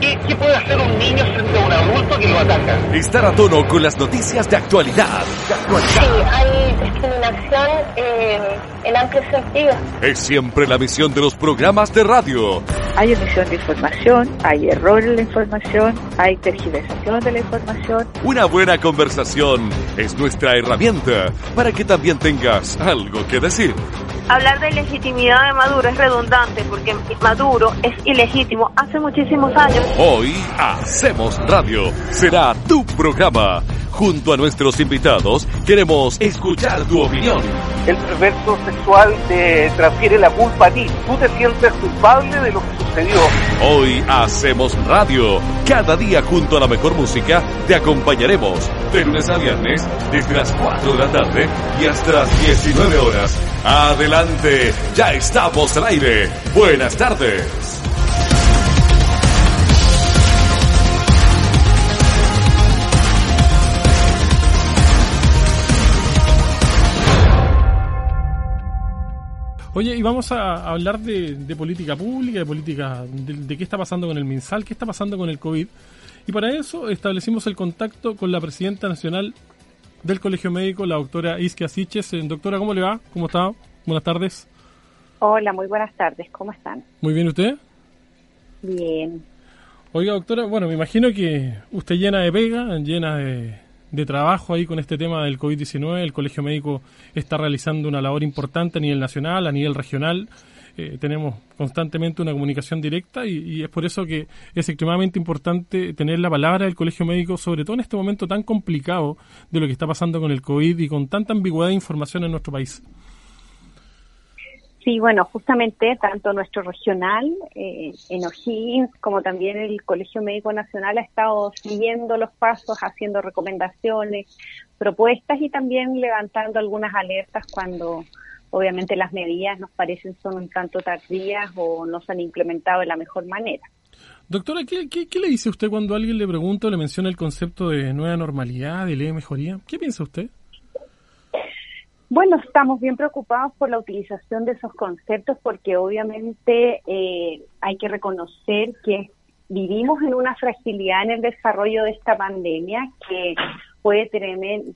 ¿Qué, ¿Qué, puede hacer un niño frente a un adulto que lo ataca? Estar a tono con las noticias de actualidad. De actualidad. Sí, hay discriminación eh, en amplio sentido. Es siempre la misión de los programas de radio. Hay emisión de información, hay error en la información, hay tergiversación de la información. Una buena conversación es nuestra herramienta para que también tengas algo que decir. Hablar de legitimidad de Maduro es redundante porque Maduro es ilegítimo hace muchísimos años. Hoy hacemos radio. Será tu programa. Junto a nuestros invitados queremos escuchar tu opinión. El perverso sexual te transfiere la culpa a ti. Tú te sientes culpable de lo que sucedió. Hoy hacemos radio. Cada día junto a la mejor música te acompañaremos de lunes a viernes desde las 4 de la tarde y hasta las 19 horas. Adelante, ya estamos al aire. Buenas tardes. Oye, y vamos a hablar de, de política pública, de política, de, de, qué está pasando con el MinSal, qué está pasando con el COVID. Y para eso establecimos el contacto con la presidenta nacional del Colegio Médico, la doctora Isquia Siches. Doctora, ¿cómo le va? ¿Cómo está? Buenas tardes. Hola, muy buenas tardes. ¿Cómo están? Muy bien, ¿usted? Bien. Oiga, doctora, bueno, me imagino que usted llena de pega, llena de, de trabajo ahí con este tema del COVID-19. El Colegio Médico está realizando una labor importante a nivel nacional, a nivel regional. Eh, tenemos constantemente una comunicación directa y, y, es por eso que es extremadamente importante tener la palabra del Colegio Médico, sobre todo en este momento tan complicado de lo que está pasando con el COVID y con tanta ambigüedad de información en nuestro país. Sí, bueno, justamente tanto nuestro regional eh, en O'Higgins como también el Colegio Médico Nacional ha estado siguiendo los pasos, haciendo recomendaciones, propuestas y también levantando algunas alertas cuando obviamente las medidas nos parecen son un tanto tardías o no se han implementado de la mejor manera. Doctora, ¿qué, qué, qué le dice usted cuando alguien le pregunta o le menciona el concepto de nueva normalidad, de ley de mejoría? ¿Qué piensa usted? Bueno, estamos bien preocupados por la utilización de esos conceptos porque obviamente eh, hay que reconocer que vivimos en una fragilidad en el desarrollo de esta pandemia que puede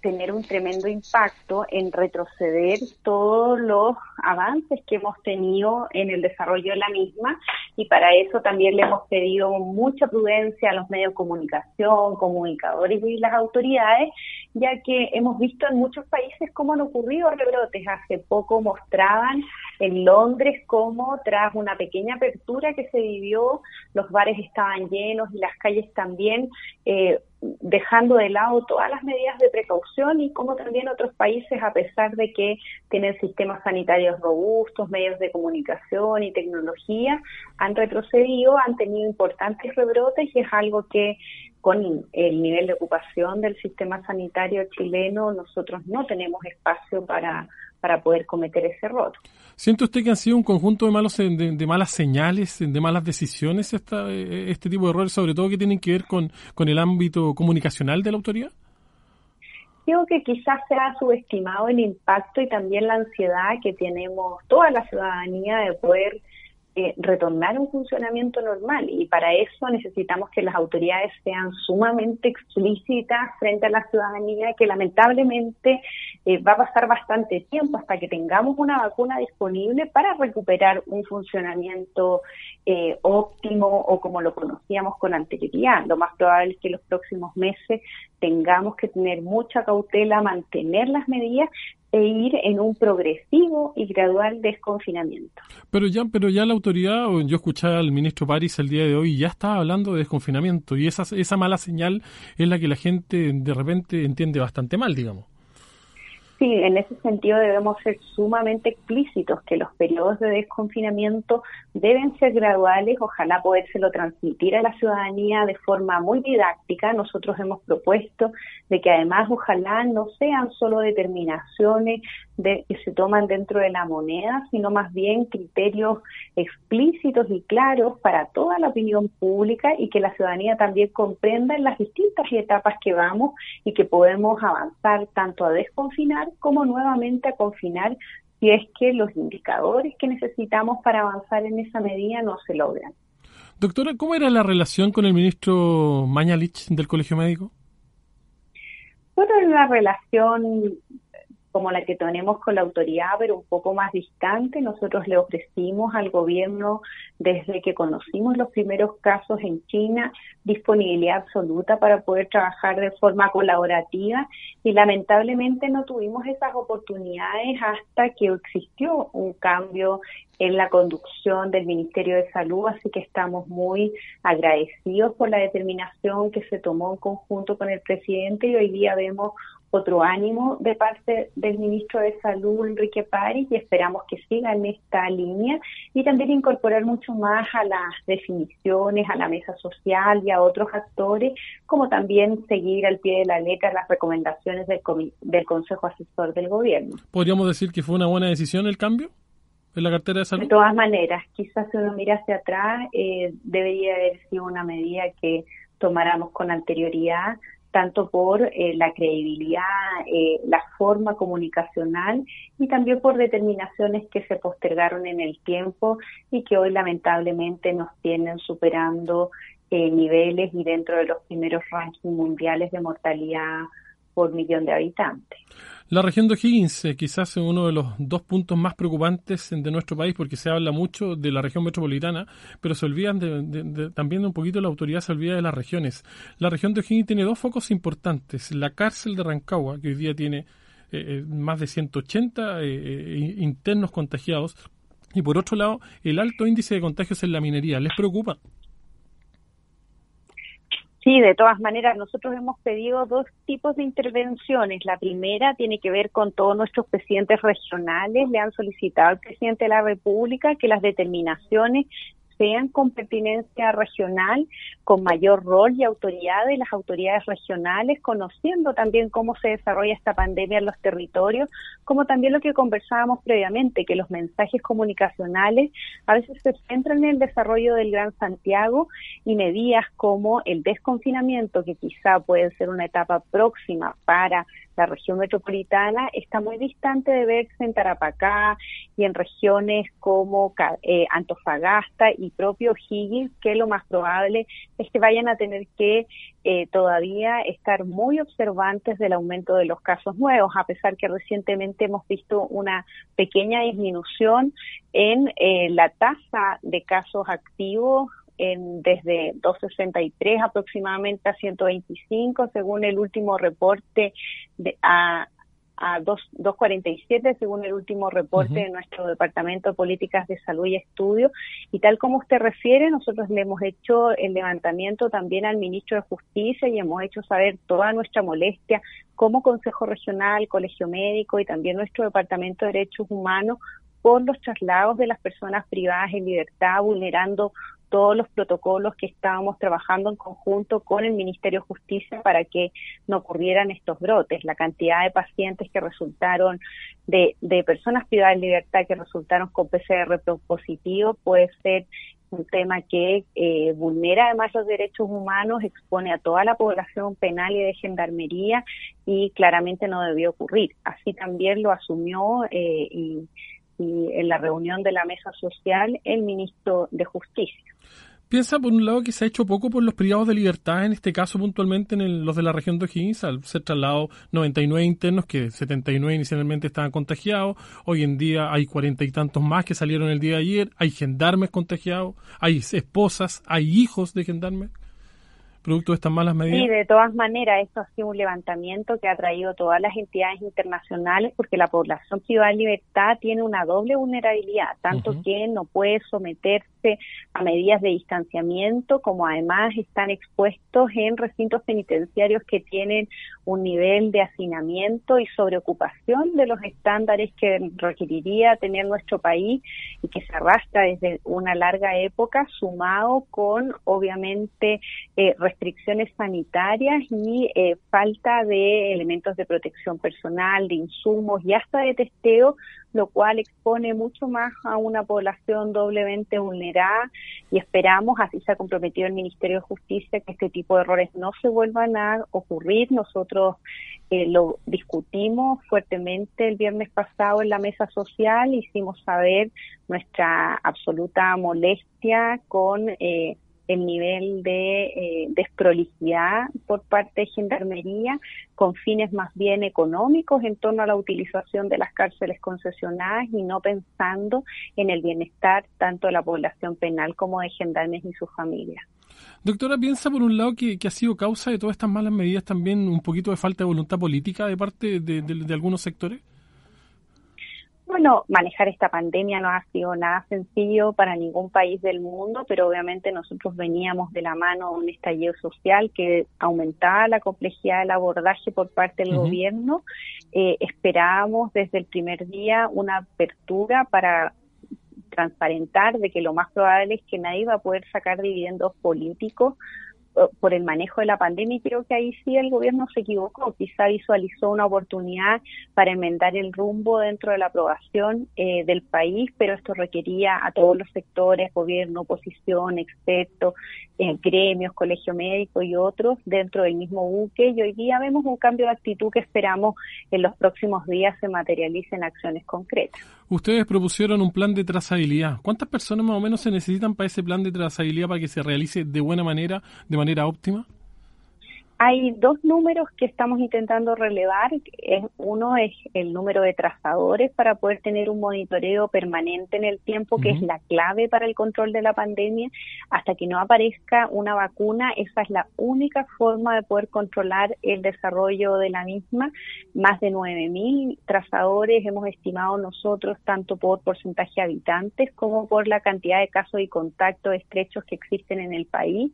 tener un tremendo impacto en retroceder todos los avances que hemos tenido en el desarrollo de la misma y para eso también le hemos pedido mucha prudencia a los medios de comunicación, comunicadores y las autoridades, ya que hemos visto en muchos países cómo han ocurrido rebrotes. Hace poco mostraban en Londres cómo tras una pequeña apertura que se vivió, los bares estaban llenos y las calles también. Eh, dejando de lado todas las medidas de precaución y como también otros países, a pesar de que tienen sistemas sanitarios robustos, medios de comunicación y tecnología, han retrocedido, han tenido importantes rebrotes y es algo que con el nivel de ocupación del sistema sanitario chileno nosotros no tenemos espacio para, para poder cometer ese error. ¿Siente usted que han sido un conjunto de, malos, de, de malas señales, de malas decisiones esta, este tipo de errores, sobre todo que tienen que ver con, con el ámbito comunicacional de la autoridad? Digo que quizás se ha subestimado el impacto y también la ansiedad que tenemos toda la ciudadanía de poder eh, retornar a un funcionamiento normal y para eso necesitamos que las autoridades sean sumamente explícitas frente a la ciudadanía que lamentablemente eh, va a pasar bastante tiempo hasta que tengamos una vacuna disponible para recuperar un funcionamiento eh, óptimo o como lo conocíamos con anterioridad. Lo más probable es que los próximos meses tengamos que tener mucha cautela, mantener las medidas e ir en un progresivo y gradual desconfinamiento. Pero ya, pero ya la autoridad, yo escuché al ministro París el día de hoy, ya estaba hablando de desconfinamiento y esa, esa mala señal es la que la gente de repente entiende bastante mal, digamos. Sí, en ese sentido debemos ser sumamente explícitos que los periodos de desconfinamiento deben ser graduales, ojalá podérselo transmitir a la ciudadanía de forma muy didáctica. Nosotros hemos propuesto de que además ojalá no sean solo determinaciones de, que se toman dentro de la moneda, sino más bien criterios explícitos y claros para toda la opinión pública y que la ciudadanía también comprenda en las distintas etapas que vamos y que podemos avanzar tanto a desconfinar como nuevamente a confinar si es que los indicadores que necesitamos para avanzar en esa medida no se logran. Doctora, ¿cómo era la relación con el ministro Mañalich del Colegio Médico? Bueno, la relación como la que tenemos con la autoridad, pero un poco más distante. Nosotros le ofrecimos al gobierno, desde que conocimos los primeros casos en China, disponibilidad absoluta para poder trabajar de forma colaborativa y lamentablemente no tuvimos esas oportunidades hasta que existió un cambio en la conducción del Ministerio de Salud, así que estamos muy agradecidos por la determinación que se tomó en conjunto con el presidente y hoy día vemos otro ánimo de parte del ministro de Salud, Enrique París, y esperamos que siga en esta línea y también incorporar mucho más a las definiciones, a la mesa social y a otros actores, como también seguir al pie de la letra las recomendaciones del, del Consejo Asesor del Gobierno. ¿Podríamos decir que fue una buena decisión el cambio? en la cartera de salud? De todas maneras, quizás si uno mira hacia atrás, eh, debería haber sido una medida que tomáramos con anterioridad, tanto por eh, la credibilidad, eh, la forma comunicacional y también por determinaciones que se postergaron en el tiempo y que hoy lamentablemente nos tienen superando eh, niveles y dentro de los primeros rankings mundiales de mortalidad por millón de habitantes. La región de O'Higgins eh, quizás es uno de los dos puntos más preocupantes de nuestro país porque se habla mucho de la región metropolitana, pero se olvidan de, también un poquito la autoridad se olvida de las regiones. La región de O'Higgins tiene dos focos importantes. La cárcel de Rancagua, que hoy día tiene eh, eh, más de 180 internos contagiados, y por otro lado, el alto índice de contagios en la minería. ¿Les preocupa? Sí, de todas maneras, nosotros hemos pedido dos tipos de intervenciones. La primera tiene que ver con todos nuestros presidentes regionales. Le han solicitado al presidente de la República que las determinaciones sean con pertinencia regional, con mayor rol y autoridad de las autoridades regionales, conociendo también cómo se desarrolla esta pandemia en los territorios, como también lo que conversábamos previamente, que los mensajes comunicacionales a veces se centran en el desarrollo del Gran Santiago y medidas como el desconfinamiento, que quizá puede ser una etapa próxima para la región metropolitana está muy distante de verse en Tarapacá y en regiones como eh, Antofagasta y propio Higgins, que lo más probable es que vayan a tener que eh, todavía estar muy observantes del aumento de los casos nuevos, a pesar que recientemente hemos visto una pequeña disminución en eh, la tasa de casos activos en, desde 263 aproximadamente a 125, según el último reporte de, a, a 247 según el último reporte de nuestro Departamento de Políticas de Salud y Estudio. Y tal como usted refiere, nosotros le hemos hecho el levantamiento también al ministro de Justicia y hemos hecho saber toda nuestra molestia como Consejo Regional, Colegio Médico y también nuestro Departamento de Derechos Humanos por los traslados de las personas privadas en libertad, vulnerando todos los protocolos que estábamos trabajando en conjunto con el Ministerio de Justicia para que no ocurrieran estos brotes. La cantidad de pacientes que resultaron, de, de personas privadas de libertad que resultaron con PCR positivo puede ser un tema que eh, vulnera además los derechos humanos, expone a toda la población penal y de gendarmería y claramente no debió ocurrir. Así también lo asumió eh, y en la reunión de la mesa social el ministro de Justicia. Piensa, por un lado, que se ha hecho poco por los privados de libertad, en este caso puntualmente en los de la región de O'Higgins, al ser trasladados 99 internos, que 79 inicialmente estaban contagiados, hoy en día hay cuarenta y tantos más que salieron el día de ayer, hay gendarmes contagiados, hay esposas, hay hijos de gendarmes. Producto de estas malas medidas? Sí, de todas maneras, esto ha sido un levantamiento que ha traído todas las entidades internacionales porque la población privada de libertad tiene una doble vulnerabilidad, tanto que no puede someterse a medidas de distanciamiento, como además están expuestos en recintos penitenciarios que tienen un nivel de hacinamiento y sobreocupación de los estándares que requeriría tener nuestro país y que se arrastra desde una larga época, sumado con, obviamente, eh, restricciones sanitarias y eh, falta de elementos de protección personal, de insumos y hasta de testeo, lo cual expone mucho más a una población doblemente vulnerada y esperamos, así se ha comprometido el Ministerio de Justicia, que este tipo de errores no se vuelvan a ocurrir. Nosotros eh, lo discutimos fuertemente el viernes pasado en la mesa social, hicimos saber nuestra absoluta molestia con eh, el nivel de eh, desprolijidad por parte de Gendarmería con fines más bien económicos en torno a la utilización de las cárceles concesionadas y no pensando en el bienestar tanto de la población penal como de gendarmes y sus familias. Doctora, ¿piensa por un lado que, ha sido causa de todas estas malas medidas también un poquito de falta de voluntad política de parte de algunos sectores? Bueno, manejar esta pandemia no ha sido nada sencillo para ningún país del mundo, pero obviamente nosotros veníamos de la mano de un estallido social que aumentaba la complejidad del abordaje por parte del gobierno. Eh, esperábamos desde el primer día una apertura para transparentar de que lo más probable es que nadie iba a poder sacar dividendos políticos por el manejo de la pandemia y creo que ahí sí el gobierno se equivocó, quizá visualizó una oportunidad para enmendar el rumbo dentro de la aprobación eh, del país, pero esto requería a todos los sectores, gobierno, oposición, expertos, eh, gremios, colegio médico y otros dentro del mismo buque y hoy día vemos un cambio de actitud que esperamos en los próximos días se materialice en acciones concretas. Ustedes propusieron un plan de trazabilidad. ¿Cuántas personas más o menos se necesitan para ese plan de trazabilidad para que se realice de buena manera, de manera óptima? Hay dos números que estamos intentando relevar. Uno es el número de trazadores para poder tener un monitoreo permanente en el tiempo, que es la clave para el control de la pandemia. Hasta que no aparezca una vacuna, esa es la única forma de poder controlar el desarrollo de la misma. Más de 9.000 trazadores hemos estimado nosotros, tanto por porcentaje de habitantes como por la cantidad de casos y contactos estrechos que existen en el país.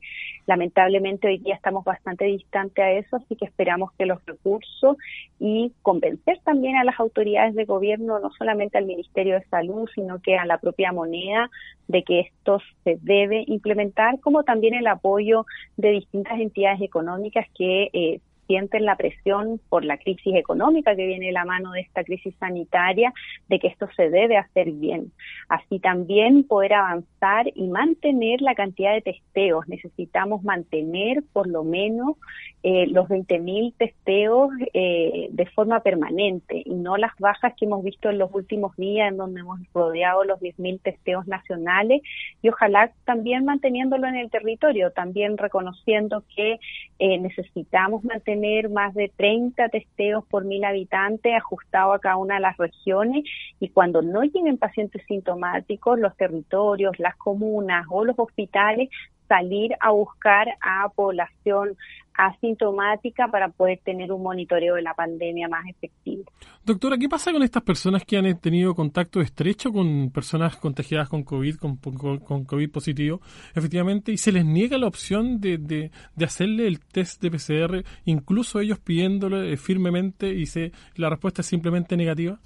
Lamentablemente hoy día estamos bastante distantes a eso, así que esperamos que los recursos y convencer también a las autoridades de gobierno, no solamente al Ministerio de Salud, sino que a la propia moneda, de que esto se debe implementar, como también el apoyo de distintas entidades económicas que eh, sienten la presión por la crisis económica que viene de la mano de esta crisis sanitaria, de que esto se debe hacer bien. Así también poder avanzar y mantener la cantidad de testeos. Necesitamos mantener por lo menos eh, los 20.000 testeos eh, de forma permanente y no las bajas que hemos visto en los últimos días en donde hemos rodeado los 10.000 testeos nacionales y ojalá también manteniéndolo en el territorio, también reconociendo que eh, necesitamos mantener tener más de 30 testeos por mil habitantes ajustado a cada una de las regiones y cuando no lleguen pacientes sintomáticos, los territorios, las comunas o los hospitales salir a buscar a población asintomática para poder tener un monitoreo de la pandemia más efectivo. Doctora, ¿qué pasa con estas personas que han tenido contacto estrecho con personas contagiadas con COVID, con, COVID positivo, efectivamente, y se les niega la opción de, de, de hacerle el test de PCR, incluso ellos pidiéndolo eh, firmemente y se, la respuesta es simplemente negativa?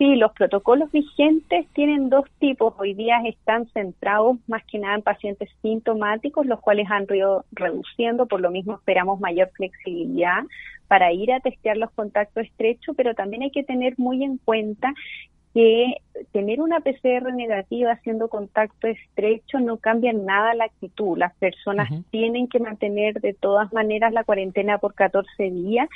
Sí, los protocolos vigentes tienen dos tipos. Hoy día están centrados más que nada en pacientes sintomáticos, los cuales han ido reduciendo, por lo mismo esperamos mayor flexibilidad para ir a testear los contactos estrechos, pero también hay que tener muy en cuenta que tener una PCR negativa haciendo contacto estrecho no cambia nada la actitud. Las personas tienen que mantener de todas maneras la cuarentena por 14 días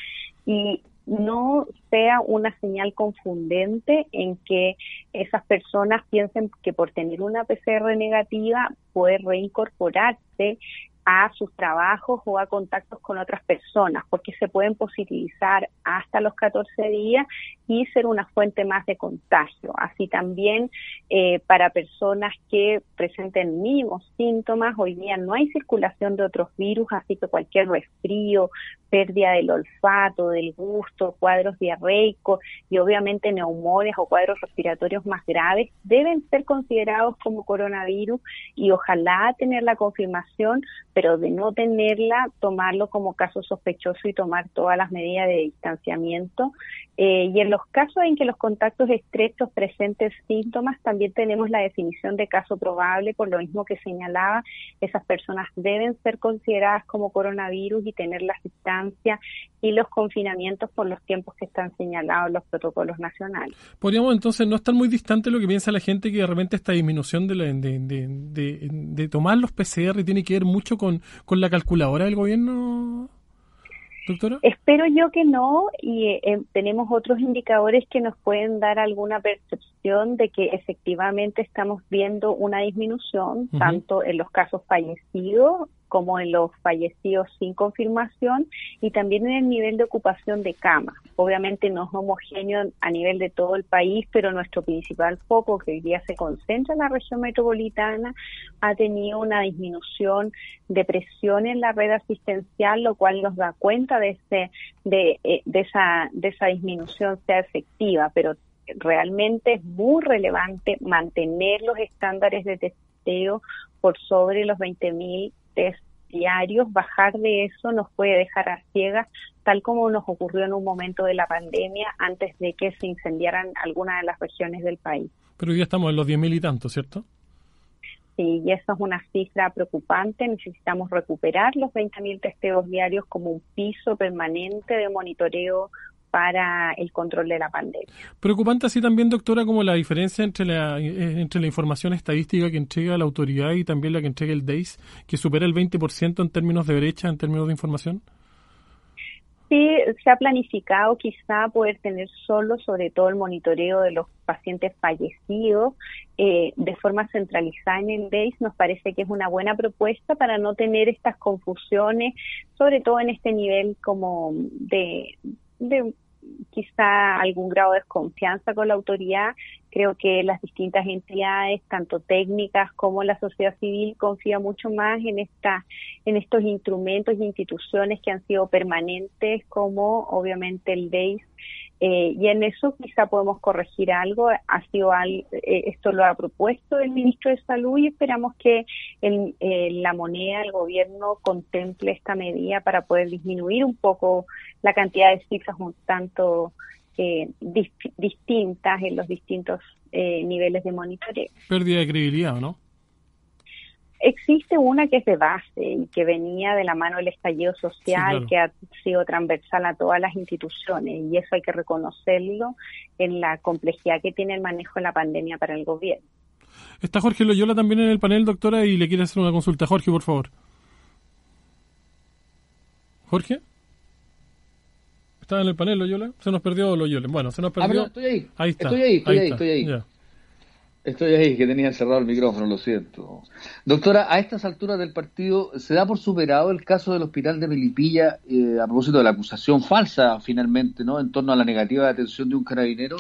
y no sea una señal confundente en que esas personas piensen que por tener una PCR negativa puede reincorporarse a sus trabajos o a contactos con otras personas, porque se pueden positivizar hasta los 14 días y ser una fuente más de contagio. Así también eh, para personas que presenten mínimos síntomas, hoy día no hay circulación de otros virus, así que cualquier resfrío, pérdida del olfato, del gusto, cuadros diarreicos y obviamente neumonias o cuadros respiratorios más graves deben ser considerados como coronavirus y ojalá tener la confirmación pero de no tenerla, tomarlo como caso sospechoso y tomar todas las medidas de distanciamiento. Eh, y en los casos en que los contactos estrechos presenten síntomas, también tenemos la definición de caso probable, por lo mismo que señalaba, esas personas deben ser consideradas como coronavirus y tener la distancia y los confinamientos por los tiempos que están señalados en los protocolos nacionales. Podríamos entonces no estar muy distante lo que piensa la gente que de repente esta disminución de, de, de tomar los PCR tiene que ver mucho con con, la calculadora del gobierno, doctora? Espero yo que no, y eh, tenemos otros indicadores que nos pueden dar alguna percepción de que efectivamente estamos viendo una disminución, tanto en los casos fallecidos como en los fallecidos sin confirmación y también en el nivel de ocupación de camas. Obviamente no es homogéneo a nivel de todo el país, pero nuestro principal foco, que hoy día se concentra en la región metropolitana, ha tenido una disminución de presión en la red asistencial, lo cual nos da cuenta de, ese, de, eh, de, esa, de esa disminución sea efectiva, pero realmente es muy relevante mantener los estándares de testeo por sobre los 20.000 test diarios, bajar de eso nos puede dejar a ciegas, tal como nos ocurrió en un momento de la pandemia antes de que se incendiaran algunas de las regiones del país. Pero ya estamos en los 10.000 y tanto, ¿cierto? Sí, y eso es una cifra preocupante. Necesitamos recuperar los 20.000 testeos diarios como un piso permanente de monitoreo para el control de la pandemia. Preocupante así también, doctora, como la diferencia entre la, eh, entre la información estadística que entrega la autoridad y también la que entrega el DEIS, que supera el 20% en términos de brecha, en términos de información. Sí, se ha planificado quizá poder tener solo, sobre todo el monitoreo de los pacientes fallecidos eh, de forma centralizada en el DEIS, nos parece que es una buena propuesta para no tener estas confusiones, sobre todo en este nivel como de, de quizá algún grado de desconfianza con la autoridad. Creo que las distintas entidades, tanto técnicas como la sociedad civil, confía mucho más en esta, en estos instrumentos e instituciones que han sido permanentes, como obviamente el DEIS eh, y en eso quizá podemos corregir algo. Ha sido eh, esto lo ha propuesto el ministro de Salud y esperamos que el, eh, la moneda, el gobierno contemple esta medida para poder disminuir un poco la cantidad de cifras un tanto distintas en los distintos niveles de monitoreo. Pérdida de credibilidad, ¿no? Existe una que es de base y que venía de la mano del estallido social, que ha sido transversal a todas las instituciones, y eso hay que reconocerlo en la complejidad que tiene el manejo de la pandemia para el gobierno. Está Jorge Loyola también en el panel, doctora, y le quiere hacer una consulta. Jorge, por favor. Jorge. ¿Está en el panel, Loyola? Se nos perdió Loyola. Bueno, se nos ah, perdió. estoy ahí. Ahí está. Estoy ahí, estoy ahí, estoy ahí. Estoy ahí, que tenía cerrado el micrófono, lo siento. Doctora, a estas alturas del partido, ¿se da por superado el caso del hospital de Melipilla eh, a propósito de la acusación falsa, finalmente, ¿no? En torno a la negativa de atención de un carabinero.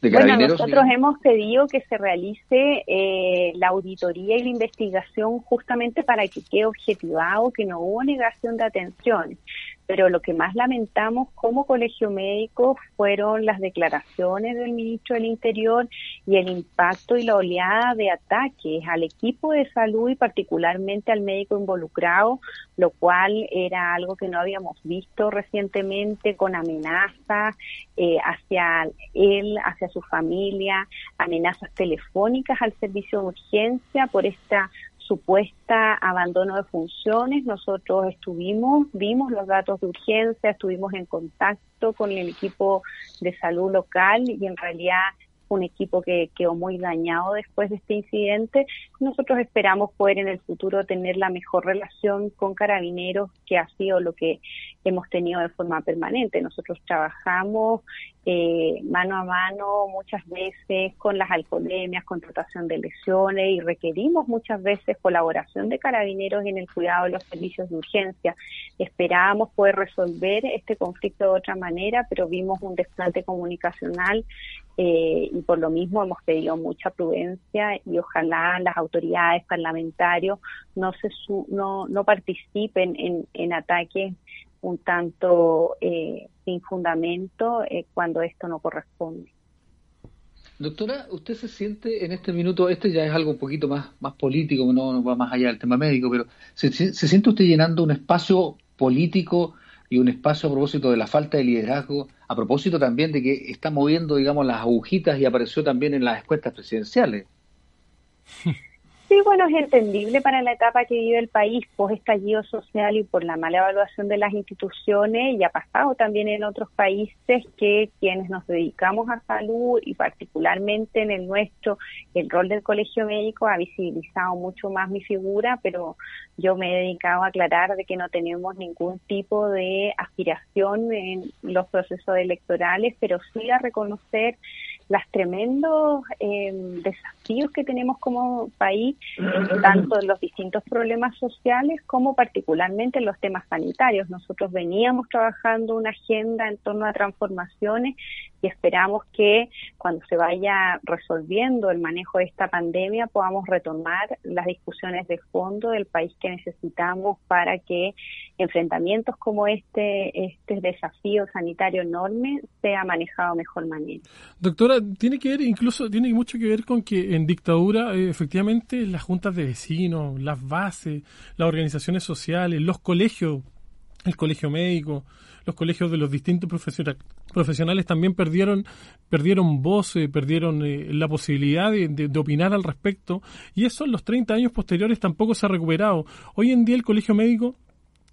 bueno, nosotros hemos pedido que se realice eh, la auditoría y la investigación justamente para que quede objetivado que no hubo negación de atención pero lo que más lamentamos como colegio médico fueron las declaraciones del ministro del Interior y el impacto y la oleada de ataques al equipo de salud y particularmente al médico involucrado, lo cual era algo que no habíamos visto recientemente con amenazas eh, hacia él, hacia su familia, amenazas telefónicas al servicio de urgencia por esta supuesta abandono de funciones. Nosotros estuvimos, vimos los datos de urgencia, estuvimos en contacto con el equipo de salud local y en realidad un equipo que quedó muy dañado después de este incidente. Nosotros esperamos poder en el futuro tener la mejor relación con carabineros, que ha sido lo que hemos tenido de forma permanente. Nosotros trabajamos eh, mano a mano muchas veces con las alcoholemias, con tratación de lesiones y requerimos muchas veces colaboración de carabineros en el cuidado de los servicios de urgencia. Esperábamos poder resolver este conflicto de otra manera, pero vimos un desplante comunicacional eh, y por lo mismo hemos pedido mucha prudencia y ojalá las autoridades parlamentarios no se no, no participen en, en ataques un tanto eh, sin fundamento eh, cuando esto no corresponde. Doctora, ¿usted se siente en este minuto, este ya es algo un poquito más, más político, no, va más allá del tema médico, pero ¿se, siente usted llenando un espacio político y un espacio a propósito de la falta de liderazgo, a propósito también de que está moviendo, digamos, las agujitas y apareció también en las encuestas presidenciales? Sí, bueno, es entendible para la etapa que vive el país post estallido social y por la mala evaluación de las instituciones y ha pasado también en otros países que quienes nos dedicamos a salud y particularmente en el nuestro, el rol del colegio médico ha visibilizado mucho más mi figura, pero yo me he dedicado a aclarar de que no tenemos ningún tipo de aspiración en los procesos electorales, pero sí a reconocer los tremendos eh, desafíos que tenemos como país, tanto en los distintos problemas sociales como particularmente en los temas sanitarios. Nosotros veníamos trabajando una agenda en torno a transformaciones y esperamos que cuando se vaya resolviendo el manejo de esta pandemia podamos retomar las discusiones de fondo del país que necesitamos para que enfrentamientos como este, este desafío sanitario enorme sea manejado de mejor manera. Doctora, tiene que ver, incluso tiene mucho que ver con que en dictadura eh, efectivamente las juntas de vecinos, las bases, las organizaciones sociales, los colegios, el colegio médico, los colegios de los distintos profesionales también perdieron, perdieron voz, perdieron eh, la posibilidad de, opinar al respecto, y eso en los 30 años posteriores tampoco se ha recuperado. Hoy en día el colegio médico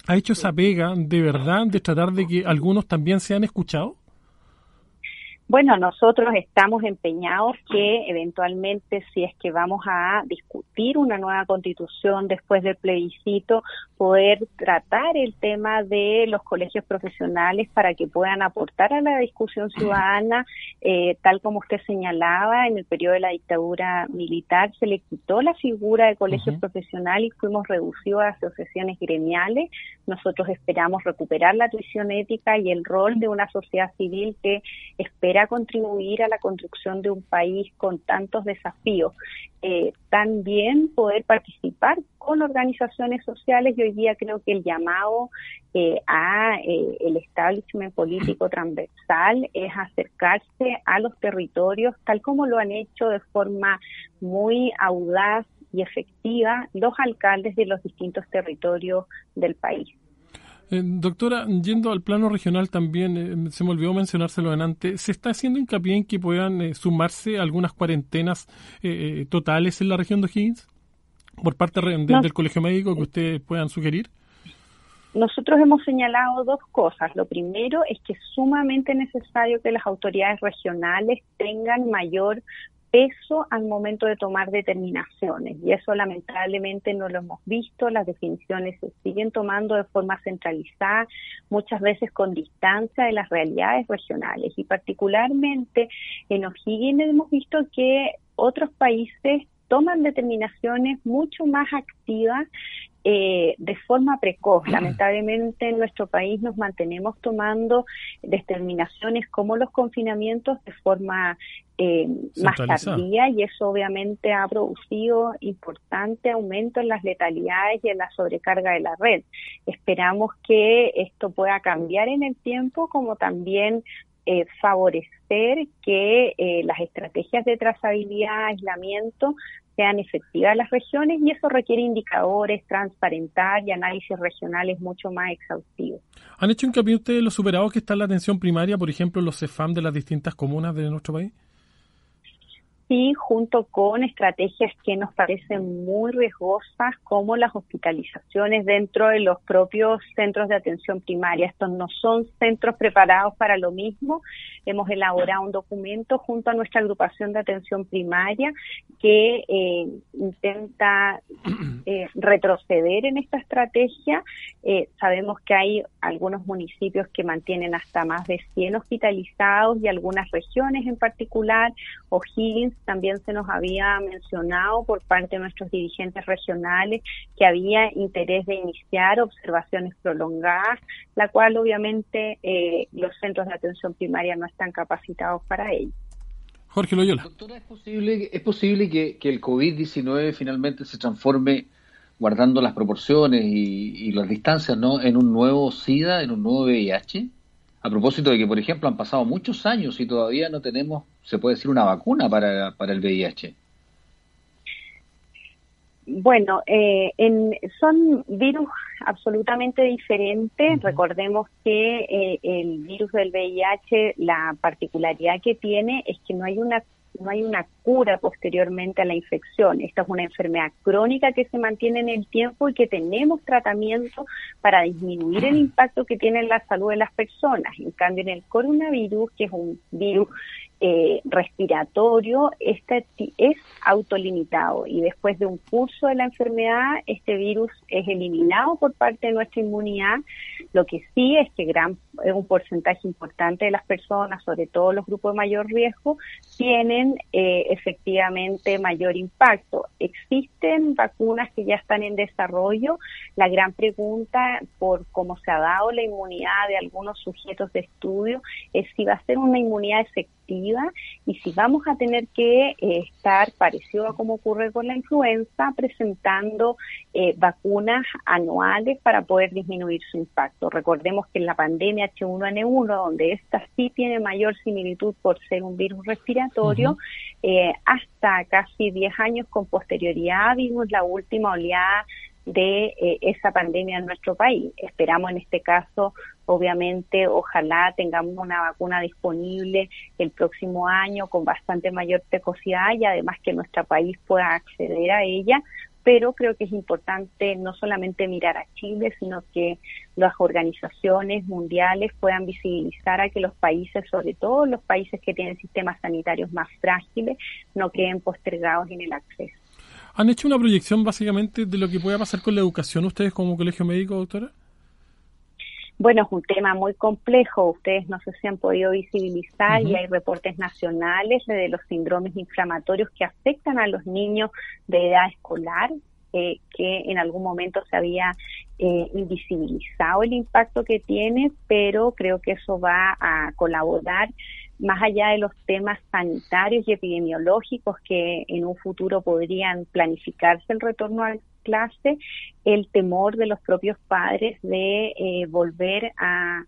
ha hecho esa pega de verdad de tratar de que algunos también sean escuchados. Bueno, nosotros estamos empeñados que eventualmente, si es que vamos a discutir una nueva constitución después del plebiscito, poder tratar el tema de los colegios profesionales para que puedan aportar a la discusión ciudadana, eh, tal como usted señalaba, en el periodo de la dictadura militar se le quitó la figura de colegio profesional y fuimos reducidos a asociaciones gremiales. Nosotros esperamos recuperar la tuición ética y el rol de una sociedad civil que espera contribuir a la construcción de un país con tantos desafíos. Eh, también poder participar con organizaciones sociales y hoy día creo que el llamado eh, a eh, el establishment político transversal es acercarse a los territorios tal como lo han hecho de forma muy audaz y efectiva los alcaldes de los distintos territorios del país. Eh, doctora, yendo al plano regional también, eh, se me olvidó mencionárselo antes, ¿se está haciendo hincapié en que puedan eh, sumarse algunas cuarentenas totales en la región de O'Higgins por parte del Colegio Médico que ustedes puedan sugerir? Nosotros hemos señalado dos cosas. Lo primero es que es sumamente necesario que las autoridades regionales tengan mayor peso al momento de tomar determinaciones y eso lamentablemente no lo hemos visto, las definiciones se siguen tomando de forma centralizada, muchas veces con distancia de las realidades regionales y particularmente en O'Higgins hemos visto que otros países toman determinaciones mucho más activas eh, de forma precoz. Lamentablemente en nuestro país nos mantenemos tomando determinaciones como los confinamientos de forma eh, más tardía y eso obviamente ha producido importante aumento en las letalidades y en la sobrecarga de la red. Esperamos que esto pueda cambiar en el tiempo como también eh, favorecer que eh, las estrategias de trazabilidad, aislamiento sean efectivas las regiones y eso requiere indicadores, transparentar y análisis regionales mucho más exhaustivos. ¿Han hecho hincapié ustedes los superados que está en la atención primaria, por ejemplo, los CEFAM de las distintas comunas de nuestro país? Sí, junto con estrategias que nos parecen muy riesgosas, como las hospitalizaciones dentro de los propios centros de atención primaria. Estos no son centros preparados para lo mismo. Hemos elaborado un documento junto a nuestra agrupación de atención primaria que eh, intenta eh, retroceder en esta estrategia. Eh, sabemos que hay algunos municipios que mantienen hasta más de 100 hospitalizados y algunas regiones en particular, O'Higgins también se nos había mencionado por parte de nuestros dirigentes regionales que había interés de iniciar observaciones prolongadas, la cual obviamente eh, los centros de atención primaria no están capacitados para ello. Jorge Loyola. Doctora, ¿es posible, es posible que, el COVID-19 finalmente se transforme, guardando las proporciones y, y, las distancias, ¿no? en un nuevo SIDA, en un nuevo VIH? A propósito de que, por ejemplo, han pasado muchos años y todavía no tenemos, se puede decir, una vacuna para, para el VIH. Bueno, eh, en, son virus absolutamente diferentes. Recordemos que eh, el virus del VIH, la particularidad que tiene es que no hay una no hay una cura posteriormente a la infección. Esta es una enfermedad crónica que se mantiene en el tiempo y que tenemos tratamiento para disminuir el impacto que tiene en la salud de las personas. En cambio, en el coronavirus, que es un virus eh, respiratorio, este es autolimitado y después de un curso de la enfermedad, este virus es eliminado por parte de nuestra inmunidad. Lo que sí es que gran, un porcentaje importante de las personas, sobre todo los grupos de mayor riesgo, tienen eh, efectivamente mayor impacto. Existen vacunas que ya están en desarrollo. La gran pregunta por cómo se ha dado la inmunidad de algunos sujetos de estudio es si va a ser una inmunidad efectiva y si vamos a tener que eh, estar, parecido a como ocurre con la influenza, presentando eh, vacunas anuales para poder disminuir su impacto. Recordemos que en la pandemia H1N1, donde esta sí tiene mayor similitud por ser un virus respiratorio, eh, hasta casi 10 años con posterioridad vimos la última oleada de eh, esa pandemia en nuestro país. Esperamos en este caso, obviamente, ojalá tengamos una vacuna disponible el próximo año con bastante mayor precocidad y además que nuestro país pueda acceder a ella. Pero creo que es importante no solamente mirar a Chile, sino que las organizaciones mundiales puedan visibilizar a que los países, sobre todo los países que tienen sistemas sanitarios más frágiles, no queden postergados en el acceso. ¿Han hecho una proyección básicamente de lo que pueda pasar con la educación ustedes como colegio médico, doctora? Bueno, es un tema muy complejo. Ustedes no sé si han podido visibilizar y hay reportes nacionales de los síndromes inflamatorios que afectan a los niños de edad escolar, eh, que en algún momento se había eh, invisibilizado el impacto que tiene, pero creo que eso va a colaborar más allá de los temas sanitarios y epidemiológicos que en un futuro podrían planificarse el retorno a clase, el temor de los propios padres de eh, volver a,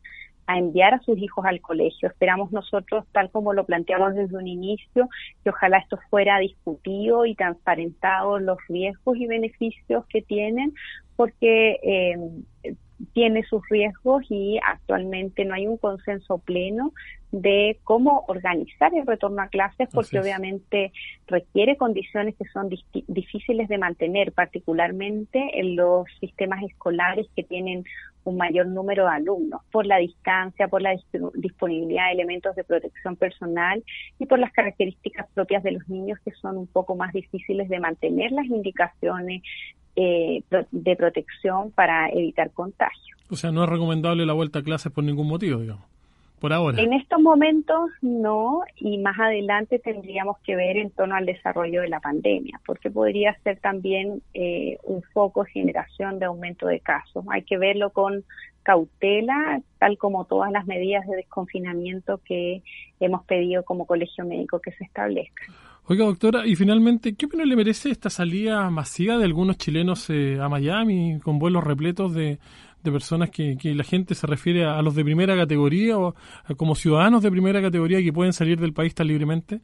a enviar a sus hijos al colegio. Esperamos nosotros, tal como lo planteamos desde un inicio, que ojalá esto fuera discutido y transparentado los riesgos y beneficios que tienen, porque eh, tiene sus riesgos y actualmente no hay un consenso pleno de cómo organizar el retorno a clases porque obviamente requiere condiciones que son difíciles de mantener, particularmente en los sistemas escolares que tienen un mayor número de alumnos, por la distancia, por la disponibilidad de elementos de protección personal y por las características propias de los niños que son un poco más difíciles de mantener las indicaciones eh, de protección para evitar contagio. O sea, no es recomendable la vuelta a clases por ningún motivo, digamos. Por ahora. En estos momentos no, y más adelante tendríamos que ver en torno al desarrollo de la pandemia, porque podría ser también eh, un foco de generación de aumento de casos. Hay que verlo con cautela, tal como todas las medidas de desconfinamiento que hemos pedido como colegio médico que se establezcan. Oiga, doctora, y finalmente, ¿qué opinión le merece esta salida masiva de algunos chilenos eh, a Miami con vuelos repletos de, de personas que, que, la gente se refiere a, los de primera categoría o como ciudadanos de primera categoría que pueden salir del país tan libremente?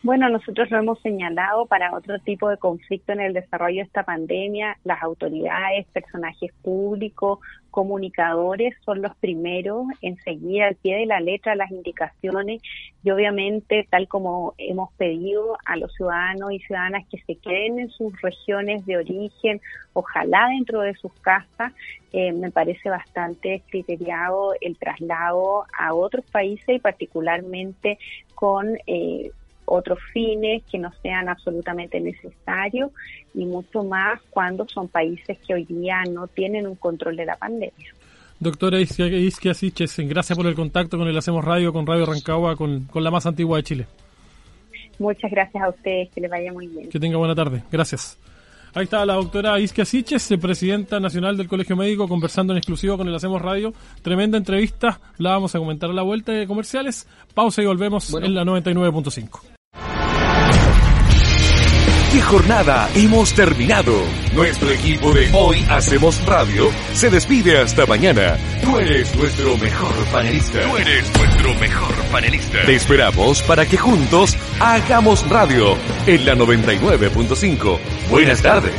Bueno, nosotros lo hemos señalado para otro tipo de conflicto en el desarrollo de esta pandemia. Las autoridades, personajes públicos, comunicadores son los primeros en seguir al pie de la letra las indicaciones y obviamente, tal como hemos pedido a los ciudadanos y ciudadanas que se queden en sus regiones de origen, ojalá dentro de sus casas, eh, me parece bastante criteriado el traslado a otros países y particularmente con eh, otros fines que no sean absolutamente necesarios y mucho más cuando son países que hoy día no tienen un control de la pandemia. Doctora Isquia Siches, gracias por el contacto con el Hacemos Radio, con Radio Rancagua, con, con la más antigua de Chile. Muchas gracias a ustedes, que les vaya muy bien. Que tenga buena tarde, gracias. Ahí está la doctora Isquia Siches, presidenta nacional del Colegio Médico, conversando en exclusivo con el Hacemos Radio. Tremenda entrevista, la vamos a comentar a la vuelta de comerciales. Pausa y volvemos en la 99.5. ¿Qué jornada hemos terminado? Nuestro equipo de Hoy Hacemos Radio se despide hasta mañana. Tú eres nuestro mejor panelista. Tú eres nuestro mejor panelista. Te esperamos para que juntos hagamos radio en la 99.5. Buenas tardes.